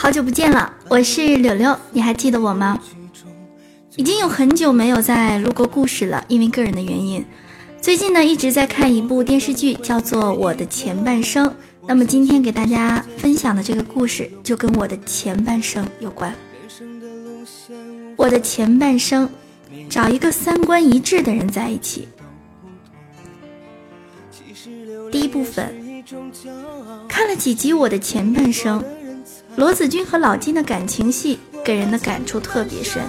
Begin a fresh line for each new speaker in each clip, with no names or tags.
好久不见了，我是柳柳，你还记得我吗？已经有很久没有再录过故事了，因为个人的原因。最近呢，一直在看一部电视剧，叫做《我的前半生》。那么今天给大家分享的这个故事，就跟我的前半生有关。我的前半生，找一个三观一致的人在一起。第一部分，看了几集《我的前半生》。罗子君和老金的感情戏给人的感触特别深。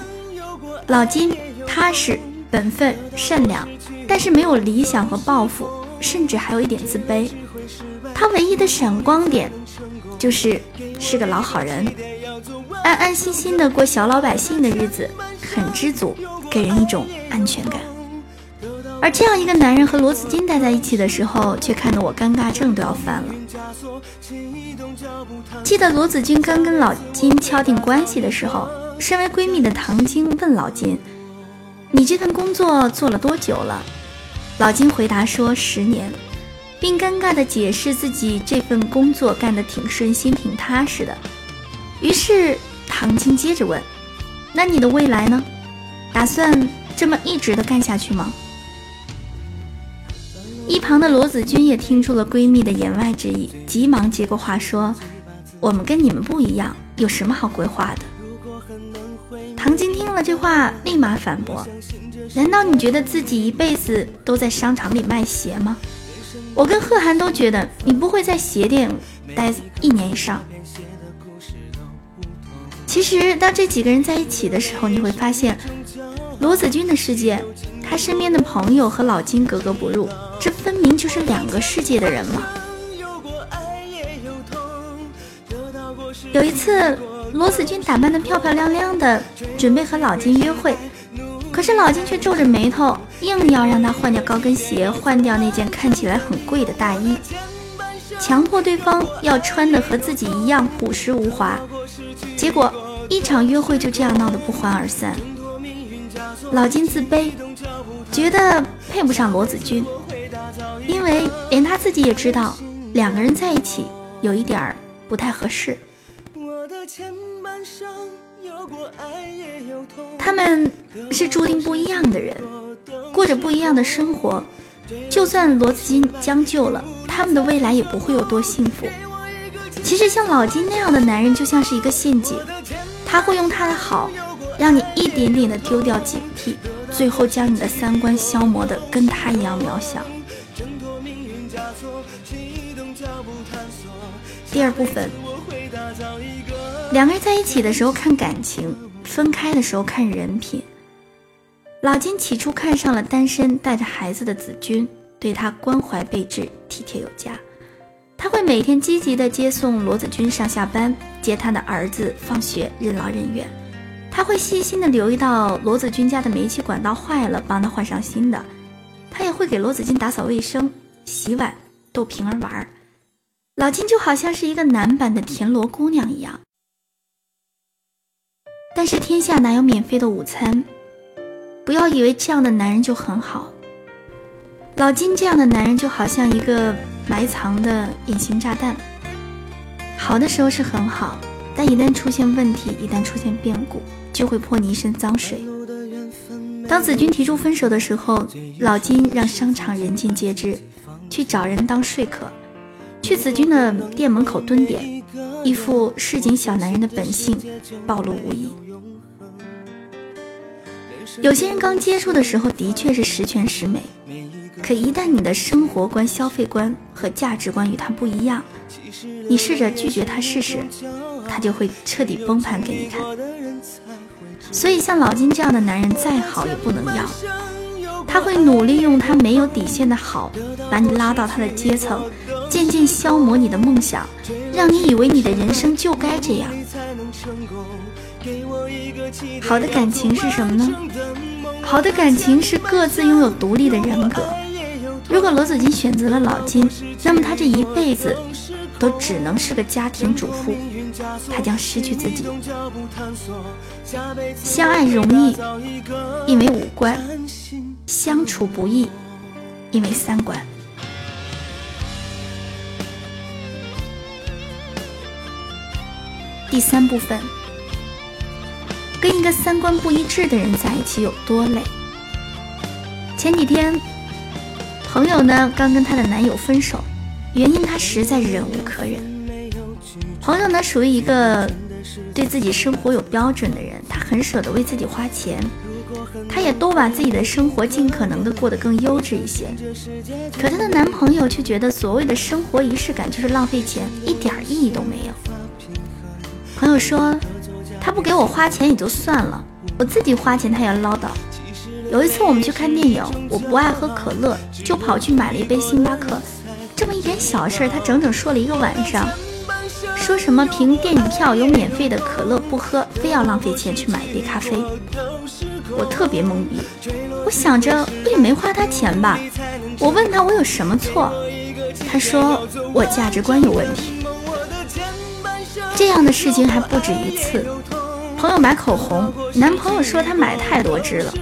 老金踏实、本分、善良，但是没有理想和抱负，甚至还有一点自卑。他唯一的闪光点就是是个老好人，安安心心的过小老百姓的日子，很知足，给人一种安全感。而这样一个男人和罗子君待在一起的时候，却看得我尴尬症都要犯了。记得罗子君刚跟老金敲定关系的时候，身为闺蜜的唐晶问老金：“你这份工作做了多久了？”老金回答说：“十年，并尴尬地解释自己这份工作干得挺顺心、挺踏实的。”于是唐晶接着问：“那你的未来呢？打算这么一直的干下去吗？”一旁的罗子君也听出了闺蜜的言外之意，急忙接过话说：“我们跟你们不一样，有什么好规划的？”唐晶听了这话，立马反驳：“难道你觉得自己一辈子都在商场里卖鞋吗？我跟贺涵都觉得你不会在鞋店待一年以上。”其实，当这几个人在一起的时候，你会发现，罗子君的世界，他身边的朋友和老金格格不入。这就是两个世界的人嘛！有一次，罗子君打扮的漂漂亮亮的，准备和老金约会，可是老金却皱着眉头，硬要让他换掉高跟鞋，换掉那件看起来很贵的大衣，强迫对方要穿的和自己一样朴实无华。结果，一场约会就这样闹得不欢而散。老金自卑，觉得配不上罗子君。因为连他自己也知道，两个人在一起有一点儿不太合适。他们是注定不一样的人，过着不一样的生活。就算罗子君将就了，他们的未来也不会有多幸福。其实像老金那样的男人就像是一个陷阱，他会用他的好，让你一点点的丢掉警惕，最后将你的三观消磨的跟他一样渺小。第二部分，两个人在一起的时候看感情，分开的时候看人品。老金起初看上了单身带着孩子的子君，对他关怀备至，体贴有加。他会每天积极的接送罗子君上下班，接他的儿子放学，任劳任怨。他会细心的留意到罗子君家的煤气管道坏了，帮他换上新的。他也会给罗子君打扫卫生。洗碗、逗平儿玩儿，老金就好像是一个男版的田螺姑娘一样。但是天下哪有免费的午餐？不要以为这样的男人就很好。老金这样的男人就好像一个埋藏的隐形炸弹，好的时候是很好，但一旦出现问题，一旦出现变故，就会泼你一身脏水。当子君提出分手的时候，老金让商场人尽皆知。去找人当说客，去子君的店门口蹲点，一副市井小男人的本性暴露无遗。有些人刚接触的时候的确是十全十美，可一旦你的生活观、消费观和价值观与他不一样，你试着拒绝他试试，他就会彻底崩盘给你看。所以，像老金这样的男人再好也不能要。他会努力用他没有底线的好，把你拉到他的阶层，渐渐消磨你的梦想，让你以为你的人生就该这样。好的感情是什么呢？好的感情是各自拥有独立的人格。如果罗子君选择了老金，那么他这一辈子都只能是个家庭主妇，他将失去自己。相爱容易，因为五官。相处不易，因为三观。第三部分，跟一个三观不一致的人在一起有多累？前几天，朋友呢刚跟她的男友分手，原因她实在忍无可忍。朋友呢属于一个对自己生活有标准的人，她很舍得为自己花钱。她也都把自己的生活尽可能的过得更优质一些，可她的男朋友却觉得所谓的生活仪式感就是浪费钱，一点意义都没有。朋友说，他不给我花钱也就算了，我自己花钱他也唠叨。有一次我们去看电影，我不爱喝可乐，就跑去买了一杯星巴克，这么一点小事他整整说了一个晚上，说什么凭电影票有免费的可乐不喝，非要浪费钱去买一杯咖啡。我特别懵逼，我想着我也没花他钱吧。我问他我有什么错，他说我价值观有问题。这样的事情还不止一次。朋友买口红，男朋友说他买太多支了。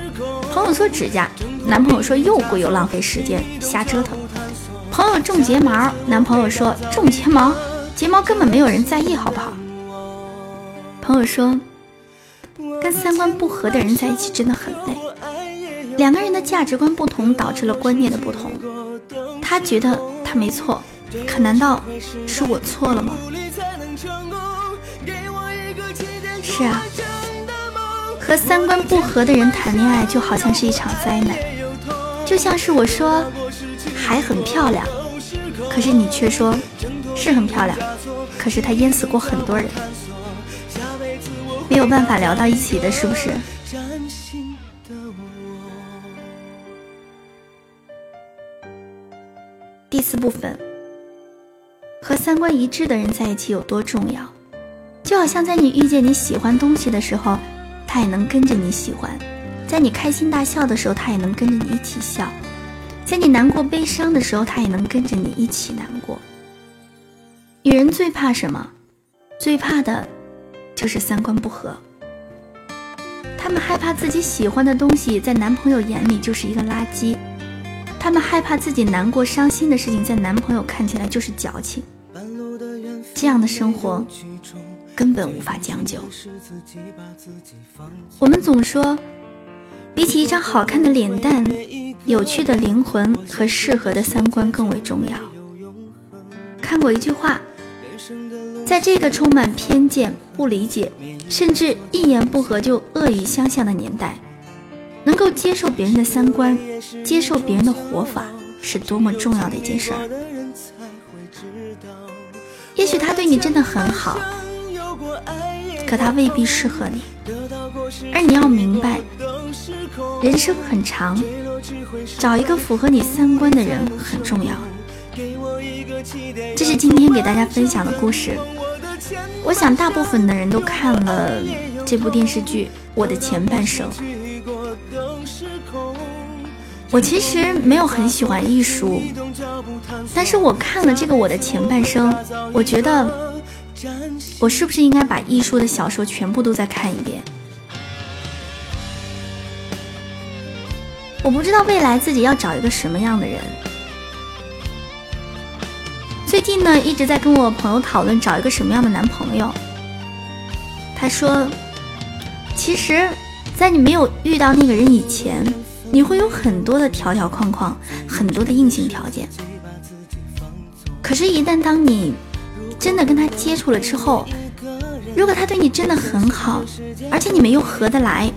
朋友做指甲，男朋友说又贵又浪费时间，瞎折腾。朋友种睫毛，男朋友说种睫毛，睫毛根本没有人在意，好不好？朋友说。三观不合的人在一起真的很累。两个人的价值观不同，导致了观念的不同。他觉得他没错，可难道是我错了吗？是啊，和三观不合的人谈恋爱就好像是一场灾难。就像是我说海很漂亮，可是你却说是很漂亮，可是它淹死过很多人。没有办法聊到一起的，是不是？第四部分，和三观一致的人在一起有多重要？就好像在你遇见你喜欢东西的时候，他也能跟着你喜欢；在你开心大笑的时候，他也能跟着你一起笑；在你难过悲伤的时候，他也能跟着你一起难过。女人最怕什么？最怕的。就是三观不合，他们害怕自己喜欢的东西在男朋友眼里就是一个垃圾，他们害怕自己难过伤心的事情在男朋友看起来就是矫情，这样的生活根本无法将就。我们总说，比起一张好看的脸蛋，有趣的灵魂和适合的三观更为重要。看过一句话。在这个充满偏见、不理解，甚至一言不合就恶语相向的年代，能够接受别人的三观，接受别人的活法，是多么重要的一件事儿。也许他对你真的很好，可他未必适合你。而你要明白，人生很长，找一个符合你三观的人很重要。这是今天给大家分享的故事。我想大部分的人都看了这部电视剧《我的前半生》。我其实没有很喜欢艺术，但是我看了这个《我的前半生》，我觉得我是不是应该把艺术的小说全部都再看一遍？我不知道未来自己要找一个什么样的人。最近呢，一直在跟我朋友讨论找一个什么样的男朋友。他说，其实，在你没有遇到那个人以前，你会有很多的条条框框，很多的硬性条件。可是，一旦当你真的跟他接触了之后，如果他对你真的很好，而且你们又合得来，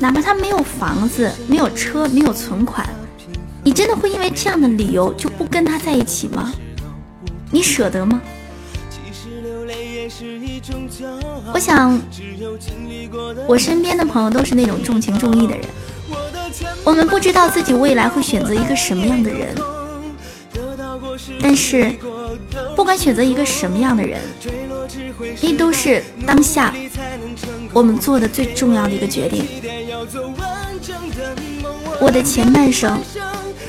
哪怕他没有房子、没有车、没有存款，你真的会因为这样的理由就不跟他在一起吗？你舍得吗？我想，我身边的朋友都是那种重情重义的人。我们不知道自己未来会选择一个什么样的人，但是不管选择一个什么样的人，那都是当下我们做的最重要的一个决定。我的前半生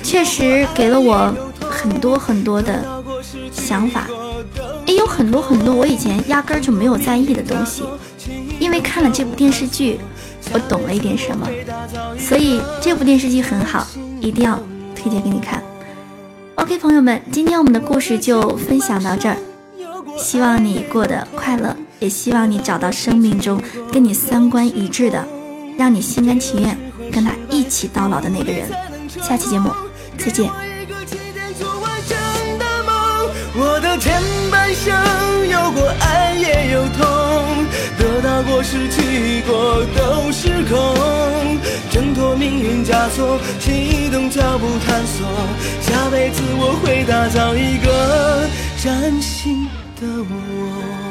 确实给了我很多很多的。想法，也有很多很多我以前压根儿就没有在意的东西，因为看了这部电视剧，我懂了一点什么，所以这部电视剧很好，一定要推荐给你看。OK，朋友们，今天我们的故事就分享到这儿，希望你过得快乐。也希望你找到生命中跟你三观一致的，让你心甘情愿跟他一起到老的那个人。下期节目再见。
失去过都是空，挣脱命运枷锁，启动脚步探索，下辈子我会打造一个崭新的我。